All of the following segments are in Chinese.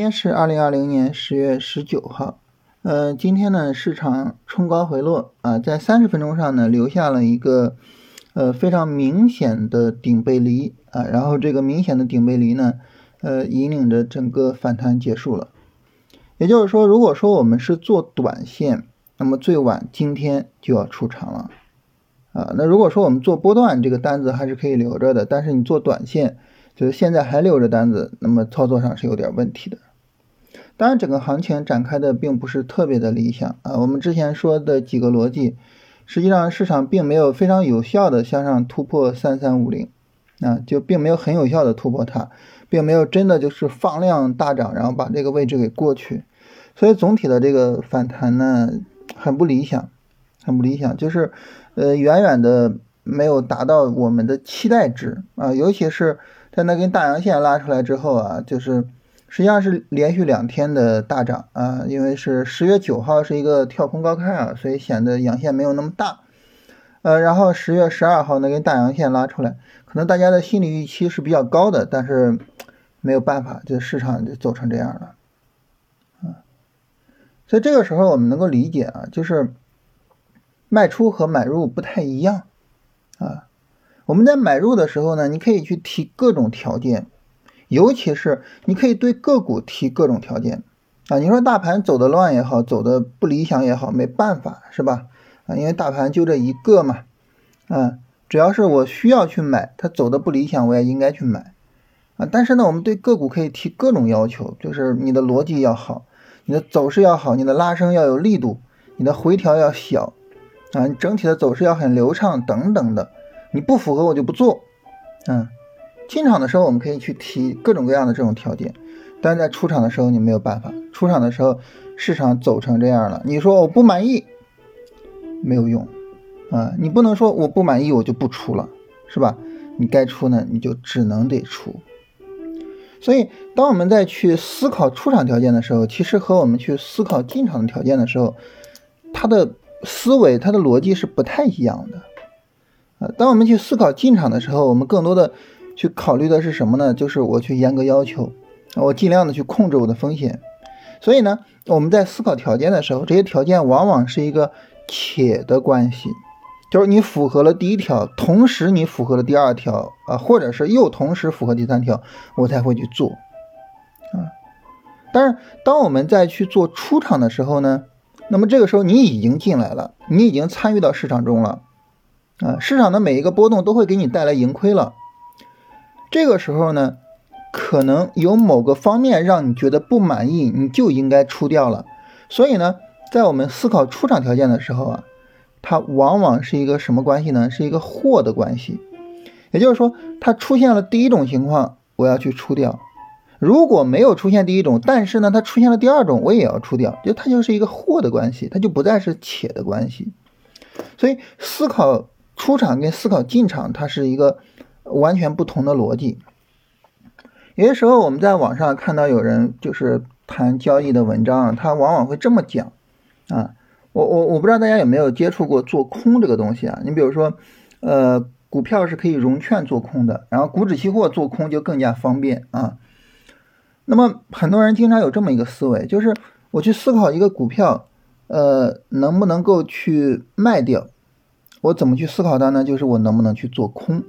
今天是二零二零年十月十九号，呃，今天呢市场冲高回落啊，在三十分钟上呢留下了一个呃非常明显的顶背离啊，然后这个明显的顶背离呢，呃，引领着整个反弹结束了。也就是说，如果说我们是做短线，那么最晚今天就要出场了啊。那如果说我们做波段，这个单子还是可以留着的，但是你做短线。就是现在还留着单子，那么操作上是有点问题的。当然，整个行情展开的并不是特别的理想啊。我们之前说的几个逻辑，实际上市场并没有非常有效的向上突破三三五零啊，就并没有很有效的突破它，并没有真的就是放量大涨，然后把这个位置给过去。所以总体的这个反弹呢，很不理想，很不理想，就是呃远远的没有达到我们的期待值啊，尤其是。在那根大阳线拉出来之后啊，就是实际上是连续两天的大涨啊，因为是十月九号是一个跳空高开啊，所以显得阳线没有那么大。呃，然后十月十二号那根大阳线拉出来，可能大家的心理预期是比较高的，但是没有办法，这市场就走成这样了啊。所以这个时候我们能够理解啊，就是卖出和买入不太一样啊。我们在买入的时候呢，你可以去提各种条件，尤其是你可以对个股提各种条件啊。你说大盘走的乱也好，走的不理想也好，没办法是吧？啊，因为大盘就这一个嘛，啊，只要是我需要去买，它走的不理想，我也应该去买啊。但是呢，我们对个股可以提各种要求，就是你的逻辑要好，你的走势要好，你的拉升要有力度，你的回调要小啊，你整体的走势要很流畅等等的。你不符合我就不做，嗯，进场的时候我们可以去提各种各样的这种条件，但是在出场的时候你没有办法，出场的时候市场走成这样了，你说我不满意，没有用，啊，你不能说我不满意我就不出了，是吧？你该出呢你就只能得出，所以当我们在去思考出场条件的时候，其实和我们去思考进场的条件的时候，它的思维它的逻辑是不太一样的。啊，当我们去思考进场的时候，我们更多的去考虑的是什么呢？就是我去严格要求，我尽量的去控制我的风险。所以呢，我们在思考条件的时候，这些条件往往是一个且的关系，就是你符合了第一条，同时你符合了第二条啊，或者是又同时符合第三条，我才会去做啊。但是当我们在去做出场的时候呢，那么这个时候你已经进来了，你已经参与到市场中了。啊，市场的每一个波动都会给你带来盈亏了。这个时候呢，可能有某个方面让你觉得不满意，你就应该出掉了。所以呢，在我们思考出场条件的时候啊，它往往是一个什么关系呢？是一个或的关系。也就是说，它出现了第一种情况，我要去出掉；如果没有出现第一种，但是呢，它出现了第二种，我也要出掉。就它就是一个或的关系，它就不再是且的关系。所以思考。出场跟思考进场，它是一个完全不同的逻辑。有些时候我们在网上看到有人就是谈交易的文章，他往往会这么讲啊。我我我不知道大家有没有接触过做空这个东西啊？你比如说，呃，股票是可以融券做空的，然后股指期货做空就更加方便啊。那么很多人经常有这么一个思维，就是我去思考一个股票，呃，能不能够去卖掉。我怎么去思考它呢？就是我能不能去做空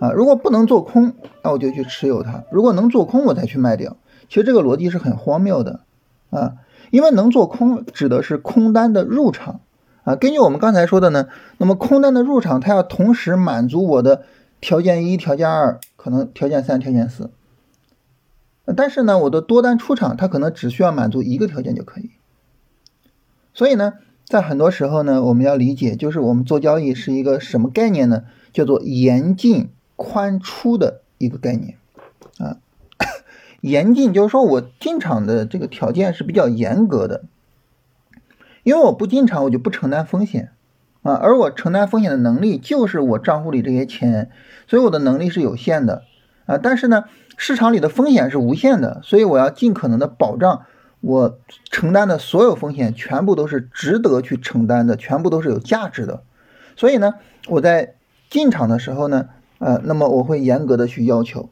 啊？如果不能做空，那我就去持有它；如果能做空，我再去卖掉。其实这个逻辑是很荒谬的啊，因为能做空指的是空单的入场啊。根据我们刚才说的呢，那么空单的入场，它要同时满足我的条件一、条件二，可能条件三、条件四。但是呢，我的多单出场，它可能只需要满足一个条件就可以。所以呢。在很多时候呢，我们要理解，就是我们做交易是一个什么概念呢？叫做严禁宽出的一个概念啊。严禁就是说我进场的这个条件是比较严格的，因为我不进场，我就不承担风险啊。而我承担风险的能力就是我账户里这些钱，所以我的能力是有限的啊。但是呢，市场里的风险是无限的，所以我要尽可能的保障。我承担的所有风险全部都是值得去承担的，全部都是有价值的。所以呢，我在进场的时候呢，呃，那么我会严格的去要求。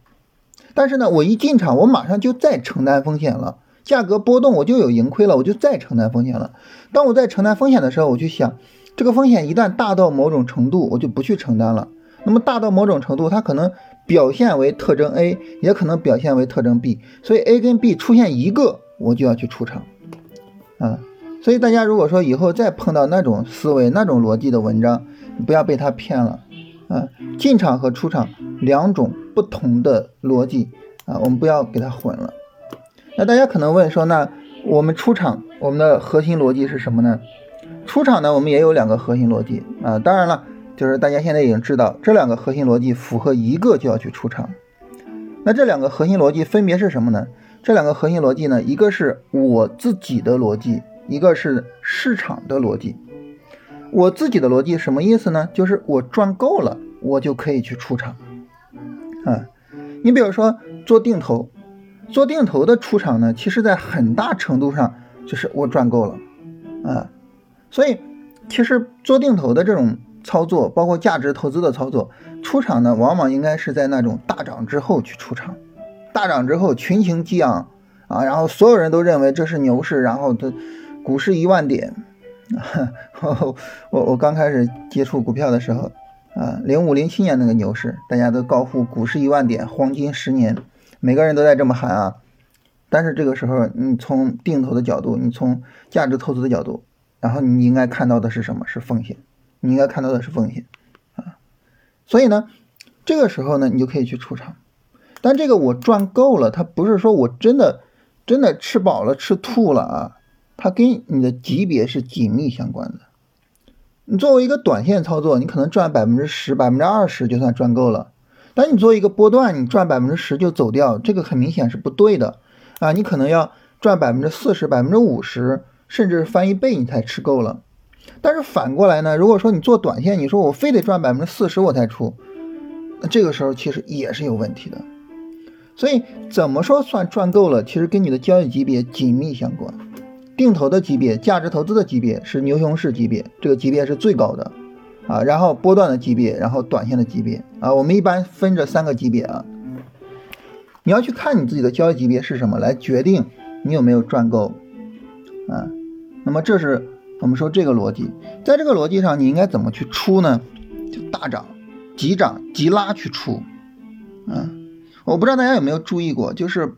但是呢，我一进场，我马上就再承担风险了，价格波动我就有盈亏了，我就再承担风险了。当我在承担风险的时候，我去想，这个风险一旦大到某种程度，我就不去承担了。那么大到某种程度，它可能表现为特征 A，也可能表现为特征 B，所以 A 跟 B 出现一个，我就要去出场啊。所以大家如果说以后再碰到那种思维、那种逻辑的文章，不要被他骗了啊！进场和出场两种不同的逻辑啊，我们不要给它混了。那大家可能问说，那我们出场，我们的核心逻辑是什么呢？出场呢，我们也有两个核心逻辑啊。当然了，就是大家现在已经知道，这两个核心逻辑符合一个就要去出场。那这两个核心逻辑分别是什么呢？这两个核心逻辑呢，一个是我自己的逻辑。一个是市场的逻辑，我自己的逻辑什么意思呢？就是我赚够了，我就可以去出场。啊，你比如说做定投，做定投的出场呢，其实在很大程度上就是我赚够了，啊，所以其实做定投的这种操作，包括价值投资的操作，出场呢，往往应该是在那种大涨之后去出场，大涨之后群情激昂啊，然后所有人都认为这是牛市，然后它。股市一万点，我我刚开始接触股票的时候，啊，零五零七年那个牛市，大家都高呼股市一万点，黄金十年，每个人都在这么喊啊。但是这个时候，你从定投的角度，你从价值投资的角度，然后你应该看到的是什么？是风险，你应该看到的是风险啊。所以呢，这个时候呢，你就可以去出场。但这个我赚够了，它不是说我真的真的吃饱了吃吐了啊。它跟你的级别是紧密相关的。你作为一个短线操作，你可能赚百分之十、百分之二十就算赚够了。但你做一个波段，你赚百分之十就走掉，这个很明显是不对的啊！你可能要赚百分之四十、百分之五十，甚至翻一倍你才吃够了。但是反过来呢，如果说你做短线，你说我非得赚百分之四十我才出，那这个时候其实也是有问题的。所以怎么说算赚够了，其实跟你的交易级别紧密相关。定投的级别，价值投资的级别是牛熊市级别，这个级别是最高的啊。然后波段的级别，然后短线的级别啊。我们一般分这三个级别啊。你要去看你自己的交易级别是什么，来决定你有没有赚够啊。那么这是我们说这个逻辑，在这个逻辑上，你应该怎么去出呢？就大涨、急涨、急拉去出。嗯，我不知道大家有没有注意过，就是。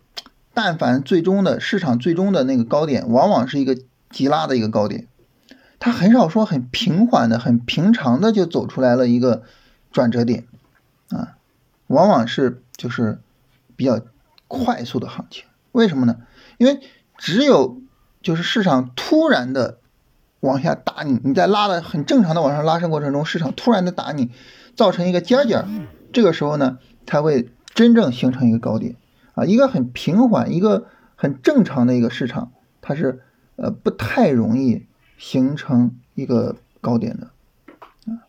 但凡最终的市场最终的那个高点，往往是一个急拉的一个高点，它很少说很平缓的、很平常的就走出来了一个转折点，啊，往往是就是比较快速的行情。为什么呢？因为只有就是市场突然的往下打你，你在拉的很正常的往上拉升过程中，市场突然的打你，造成一个尖尖，这个时候呢，才会真正形成一个高点。啊，一个很平缓、一个很正常的一个市场，它是呃不太容易形成一个高点的啊，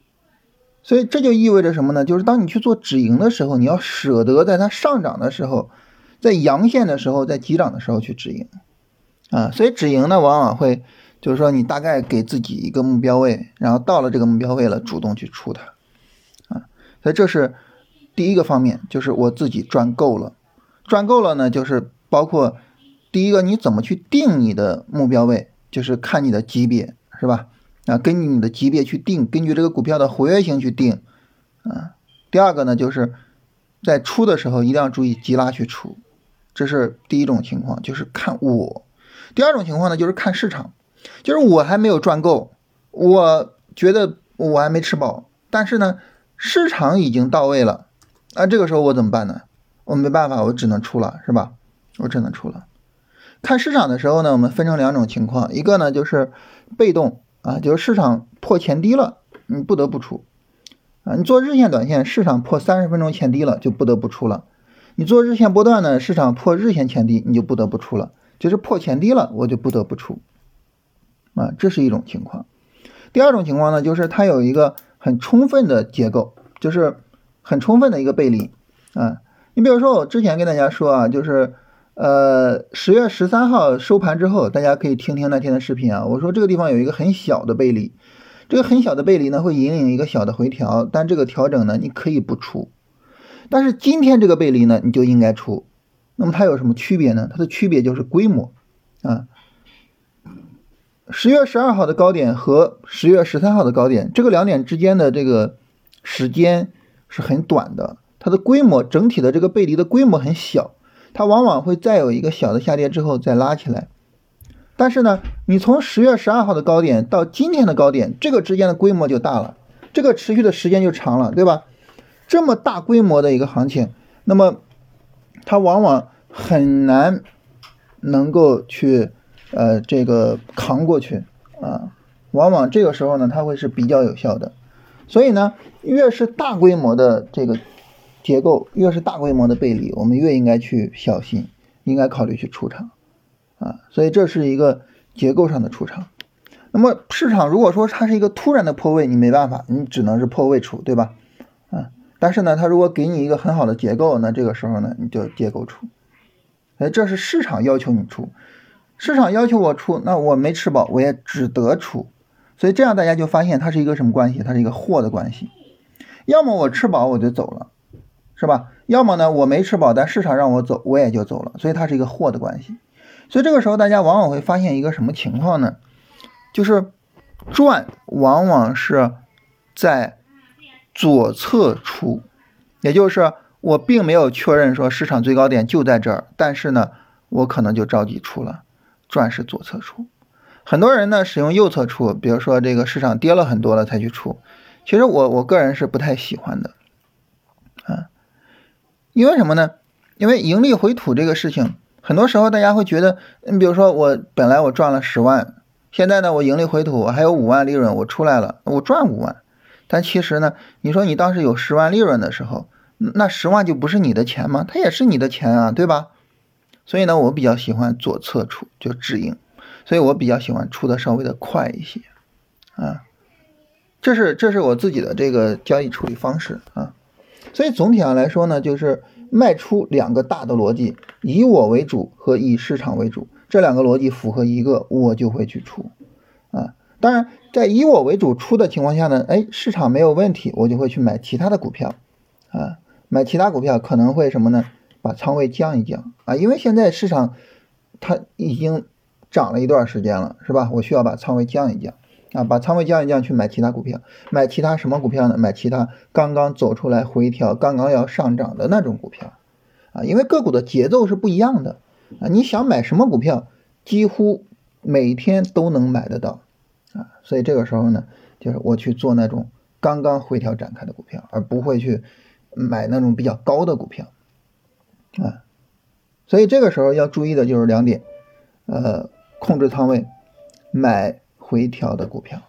所以这就意味着什么呢？就是当你去做止盈的时候，你要舍得在它上涨的时候，在阳线的时候，在急涨的时候去止盈啊。所以止盈呢，往往会就是说你大概给自己一个目标位，然后到了这个目标位了，主动去出它啊。所以这是第一个方面，就是我自己赚够了。赚够了呢，就是包括第一个，你怎么去定你的目标位，就是看你的级别，是吧？啊，根据你的级别去定，根据这个股票的活跃性去定，啊。第二个呢，就是在出的时候一定要注意急拉去出，这是第一种情况，就是看我。第二种情况呢，就是看市场，就是我还没有赚够，我觉得我还没吃饱，但是呢，市场已经到位了，那这个时候我怎么办呢？我没办法，我只能出了，是吧？我只能出了。看市场的时候呢，我们分成两种情况，一个呢就是被动啊，就是市场破前低了，你不得不出啊。你做日线、短线，市场破三十分钟前低了，就不得不出了。你做日线波段呢，市场破日线前低，你就不得不出了，就是破前低了，我就不得不出啊。这是一种情况。第二种情况呢，就是它有一个很充分的结构，就是很充分的一个背离啊。你比如说，我之前跟大家说啊，就是，呃，十月十三号收盘之后，大家可以听听那天的视频啊。我说这个地方有一个很小的背离，这个很小的背离呢，会引领一个小的回调，但这个调整呢，你可以不出。但是今天这个背离呢，你就应该出。那么它有什么区别呢？它的区别就是规模啊。十月十二号的高点和十月十三号的高点，这个两点之间的这个时间是很短的，它的规模整体的这个背离的规模很小，它往往会再有一个小的下跌之后再拉起来。但是呢，你从十月十二号的高点到今天的高点，这个之间的规模就大了，这个持续的时间就长了，对吧？这么大规模的一个行情，那么它往往很难能够去。呃，这个扛过去啊，往往这个时候呢，它会是比较有效的。所以呢，越是大规模的这个结构，越是大规模的背离，我们越应该去小心，应该考虑去出场啊。所以这是一个结构上的出场。那么市场如果说它是一个突然的破位，你没办法，你只能是破位出，对吧？啊，但是呢，它如果给你一个很好的结构，那这个时候呢，你就结构出。哎，这是市场要求你出。市场要求我出，那我没吃饱，我也只得出，所以这样大家就发现它是一个什么关系？它是一个货的关系。要么我吃饱我就走了，是吧？要么呢我没吃饱，但市场让我走，我也就走了。所以它是一个货的关系。所以这个时候大家往往会发现一个什么情况呢？就是赚往往是在左侧出，也就是我并没有确认说市场最高点就在这儿，但是呢我可能就着急出了。赚是左侧出，很多人呢使用右侧出，比如说这个市场跌了很多了才去出，其实我我个人是不太喜欢的，啊，因为什么呢？因为盈利回吐这个事情，很多时候大家会觉得，你比如说我本来我赚了十万，现在呢我盈利回吐，我还有五万利润，我出来了，我赚五万，但其实呢，你说你当时有十万利润的时候，那十万就不是你的钱吗？它也是你的钱啊，对吧？所以呢，我比较喜欢左侧出，就止盈，所以我比较喜欢出的稍微的快一些，啊，这是这是我自己的这个交易处理方式啊。所以总体上来说呢，就是卖出两个大的逻辑，以我为主和以市场为主，这两个逻辑符合一个，我就会去出，啊，当然在以我为主出的情况下呢，哎，市场没有问题，我就会去买其他的股票，啊，买其他股票可能会什么呢？把仓位降一降啊，因为现在市场它已经涨了一段时间了，是吧？我需要把仓位降一降啊，把仓位降一降，去买其他股票，买其他什么股票呢？买其他刚刚走出来回调、刚刚要上涨的那种股票啊，因为个股的节奏是不一样的啊。你想买什么股票，几乎每天都能买得到啊，所以这个时候呢，就是我去做那种刚刚回调展开的股票，而不会去买那种比较高的股票。啊，所以这个时候要注意的就是两点，呃，控制仓位，买回调的股票，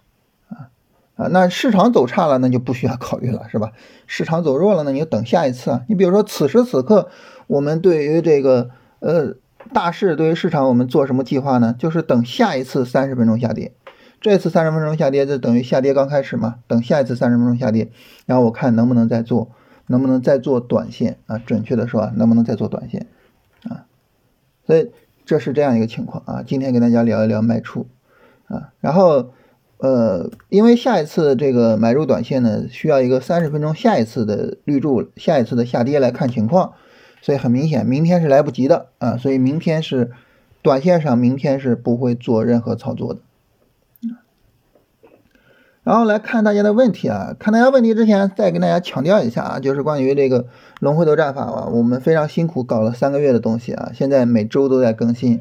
啊啊，那市场走差了，那就不需要考虑了，是吧？市场走弱了，那你就等下一次啊。你比如说此时此刻，我们对于这个呃大势，对于市场，我们做什么计划呢？就是等下一次三十分钟下跌，这次三十分钟下跌就等于下跌刚开始嘛，等下一次三十分钟下跌，然后我看能不能再做。能不能再做短线啊？准确的说，能不能再做短线啊？所以这是这样一个情况啊。今天跟大家聊一聊卖出啊，然后呃，因为下一次这个买入短线呢，需要一个三十分钟下一次的绿柱，下一次的下跌来看情况，所以很明显，明天是来不及的啊。所以明天是短线上，明天是不会做任何操作的。然后来看大家的问题啊，看大家问题之前再跟大家强调一下啊，就是关于这个龙回头战法啊，我们非常辛苦搞了三个月的东西啊，现在每周都在更新，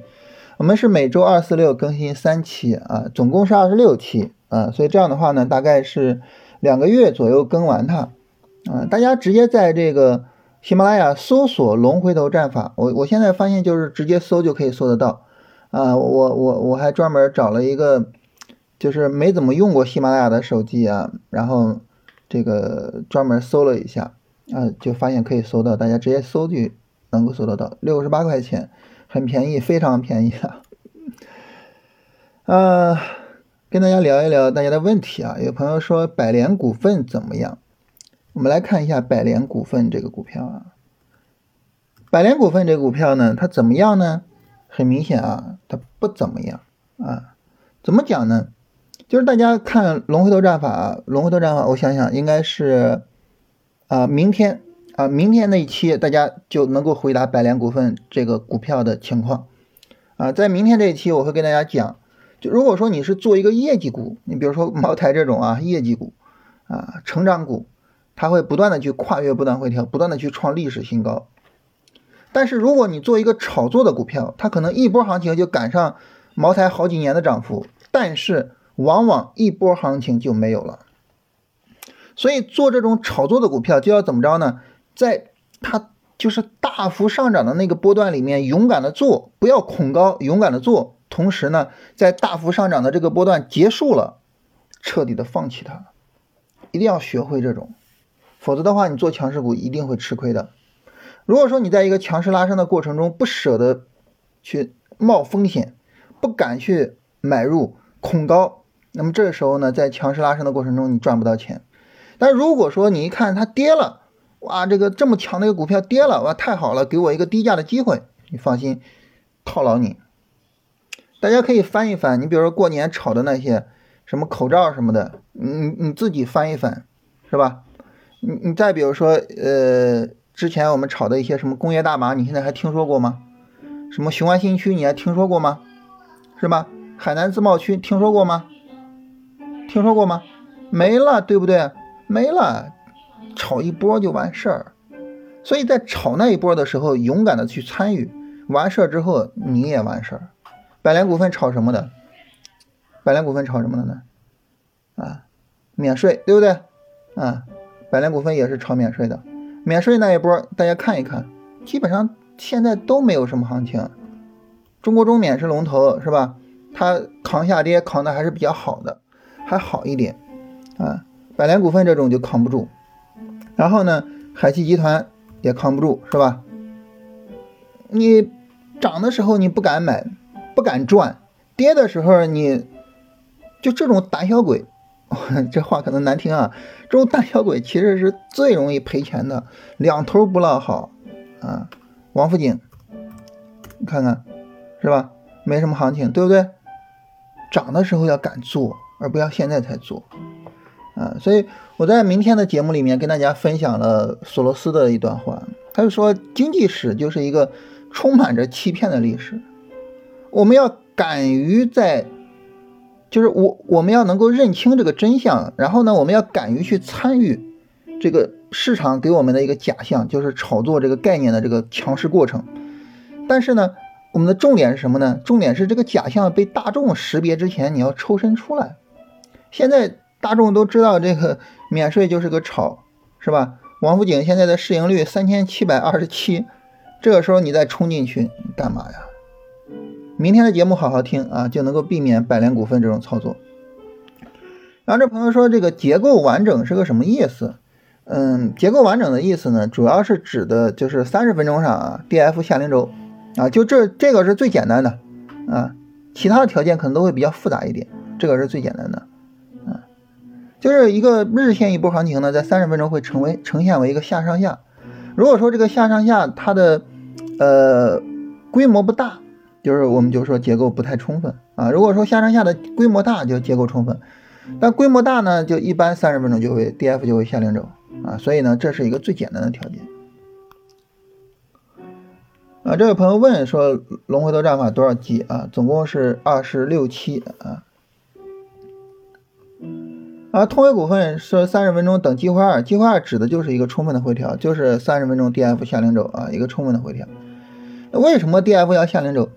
我们是每周二四六更新三期啊，总共是二十六期啊，所以这样的话呢，大概是两个月左右更完它啊，大家直接在这个喜马拉雅搜索龙回头战法，我我现在发现就是直接搜就可以搜得到啊，我我我还专门找了一个。就是没怎么用过喜马拉雅的手机啊，然后这个专门搜了一下啊，就发现可以搜到，大家直接搜就能够搜得到，六十八块钱，很便宜，非常便宜啊。呃，跟大家聊一聊大家的问题啊，有朋友说百联股份怎么样？我们来看一下百联股份这个股票啊，百联股份这个股票呢，它怎么样呢？很明显啊，它不怎么样啊，怎么讲呢？就是大家看龙回头战法，龙回头战法，我想想应该是啊，明天啊，明天那一期大家就能够回答百联股份这个股票的情况啊，在明天这一期我会跟大家讲，就如果说你是做一个业绩股，你比如说茅台这种啊业绩股啊成长股，它会不断的去跨越，不断回调，不断的去创历史新高。但是如果你做一个炒作的股票，它可能一波行情就赶上茅台好几年的涨幅，但是往往一波行情就没有了。所以做这种炒作的股票就要怎么着呢？在它就是大幅上涨的那个波段里面，勇敢的做，不要恐高，勇敢的做。同时呢，在大幅上涨的这个波段结束了，彻底的放弃它，一定要学会这种，否则的话，你做强势股一定会吃亏的。如果说你在一个强势拉升的过程中不舍得去冒风险，不敢去买入，恐高，那么这时候呢，在强势拉升的过程中你赚不到钱。但如果说你一看它跌了，哇，这个这么强的一个股票跌了，哇，太好了，给我一个低价的机会，你放心，套牢你。大家可以翻一翻，你比如说过年炒的那些什么口罩什么的，你你自己翻一翻，是吧？你你再比如说，呃，之前我们炒的一些什么工业大麻，你现在还听说过吗？什么雄安新区你还听说过吗？是吧？海南自贸区听说过吗？听说过吗？没了，对不对？没了，炒一波就完事儿，所以在炒那一波的时候，勇敢的去参与，完事儿之后你也完事儿。百联股份炒什么的？百联股份炒什么的呢？啊，免税，对不对？啊，百联股份也是炒免税的。免税那一波，大家看一看，基本上现在都没有什么行情。中国中免是龙头，是吧？它扛下跌扛的还是比较好的，还好一点啊。百联股份这种就扛不住，然后呢，海汽集团也扛不住，是吧？你涨的时候你不敢买，不敢赚；跌的时候你就这种胆小鬼，这话可能难听啊，这种胆小鬼其实是最容易赔钱的，两头不落好啊。王府井，你看看，是吧？没什么行情，对不对？涨的时候要敢做，而不要现在才做。啊，所以我在明天的节目里面跟大家分享了索罗斯的一段话，他就说经济史就是一个充满着欺骗的历史，我们要敢于在，就是我我们要能够认清这个真相，然后呢，我们要敢于去参与这个市场给我们的一个假象，就是炒作这个概念的这个强势过程。但是呢，我们的重点是什么呢？重点是这个假象被大众识别之前，你要抽身出来。现在。大众都知道这个免税就是个炒，是吧？王府井现在的市盈率三千七百二十七，这个时候你再冲进去干嘛呀？明天的节目好好听啊，就能够避免百联股份这种操作。然后这朋友说这个结构完整是个什么意思？嗯，结构完整的意思呢，主要是指的就是三十分钟上啊，D F 下零轴啊，就这这个是最简单的啊，其他的条件可能都会比较复杂一点，这个是最简单的。就是一个日线一波行情呢，在三十分钟会成为呈现为一个下上下。如果说这个下上下它的呃规模不大，就是我们就说结构不太充分啊。如果说下上下的规模大，就结构充分。但规模大呢，就一般三十分钟就会 D F 就会下零轴啊。所以呢，这是一个最简单的条件。啊，这位朋友问说龙回头战法多少级啊？总共是二十六期啊。啊，通威股份说三十分钟等计划二，计划二指的就是一个充分的回调，就是三十分钟 D F 下零轴啊，一个充分的回调。为什么 D F 要下零轴？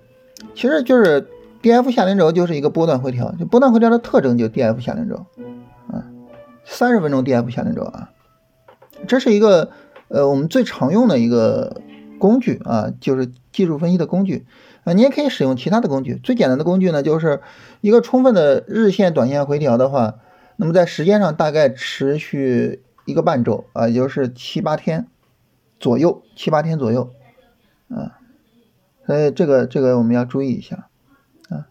其实就是 D F 下零轴就是一个波段回调，就波段回调的特征就 D F 下零轴啊，三十分钟 D F 下零轴啊，这是一个呃我们最常用的一个工具啊，就是技术分析的工具啊，你也可以使用其他的工具，最简单的工具呢就是一个充分的日线、短线回调的话。那么在时间上大概持续一个半周啊，也就是七八天左右，七八天左右，啊，所以这个这个我们要注意一下啊。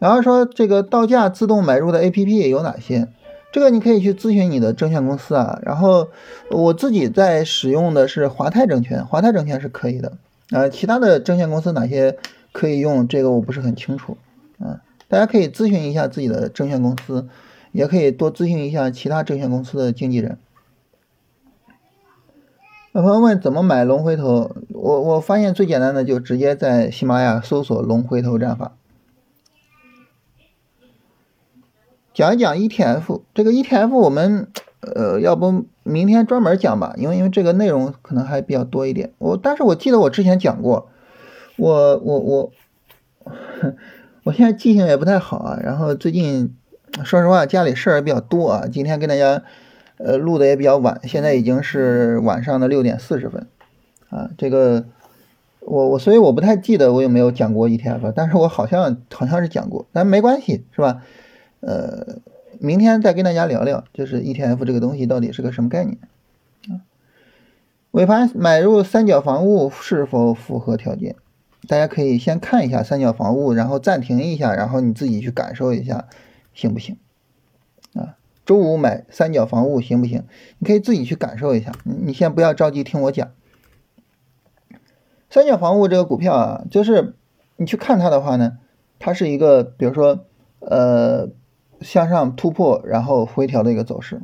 然后说这个到价自动买入的 A P P 有哪些？这个你可以去咨询你的证券公司啊。然后我自己在使用的是华泰证券，华泰证券是可以的啊。其他的证券公司哪些可以用？这个我不是很清楚啊。大家可以咨询一下自己的证券公司。也可以多咨询一下其他证券公司的经纪人。有朋友问怎么买龙回头，我我发现最简单的就直接在喜马拉雅搜索龙回头战法。讲一讲 ETF，这个 ETF 我们呃要不明天专门讲吧，因为因为这个内容可能还比较多一点。我但是我记得我之前讲过，我我我，我现在记性也不太好啊。然后最近说实话家里事儿也比较多啊，今天跟大家呃录的也比较晚，现在已经是晚上的六点四十分啊。这个我我所以我不太记得我有没有讲过 ETF，但是我好像好像是讲过，但没关系是吧？呃，明天再跟大家聊聊，就是 ETF 这个东西到底是个什么概念啊？尾盘买入三角房屋是否符合条件？大家可以先看一下三角房屋，然后暂停一下，然后你自己去感受一下，行不行？啊，周五买三角房屋行不行？你可以自己去感受一下，你先不要着急听我讲。三角房屋这个股票啊，就是你去看它的话呢，它是一个，比如说，呃。向上突破，然后回调的一个走势，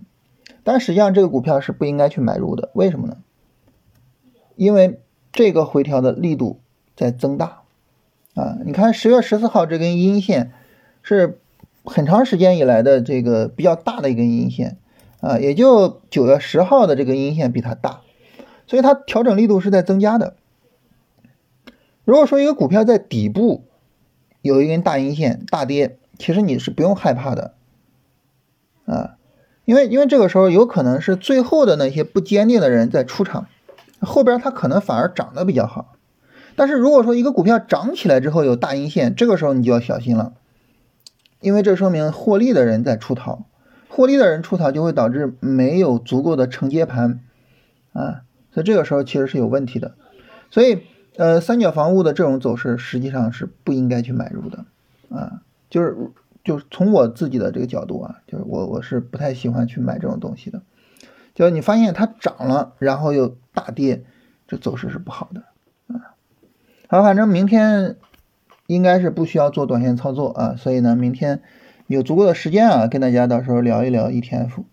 但实际上这个股票是不应该去买入的。为什么呢？因为这个回调的力度在增大啊！你看十月十四号这根阴线是很长时间以来的这个比较大的一根阴线啊，也就九月十号的这个阴线比它大，所以它调整力度是在增加的。如果说一个股票在底部有一根大阴线大跌，其实你是不用害怕的，啊，因为因为这个时候有可能是最后的那些不坚定的人在出场，后边它可能反而涨得比较好。但是如果说一个股票涨起来之后有大阴线，这个时候你就要小心了，因为这说明获利的人在出逃，获利的人出逃就会导致没有足够的承接盘，啊，所以这个时候其实是有问题的。所以呃，三角房屋的这种走势实际上是不应该去买入的，啊。就是，就是从我自己的这个角度啊，就是我我是不太喜欢去买这种东西的。就是你发现它涨了，然后又大跌，这走势是不好的啊。好，反正明天应该是不需要做短线操作啊，所以呢，明天有足够的时间啊，跟大家到时候聊一聊 ETF。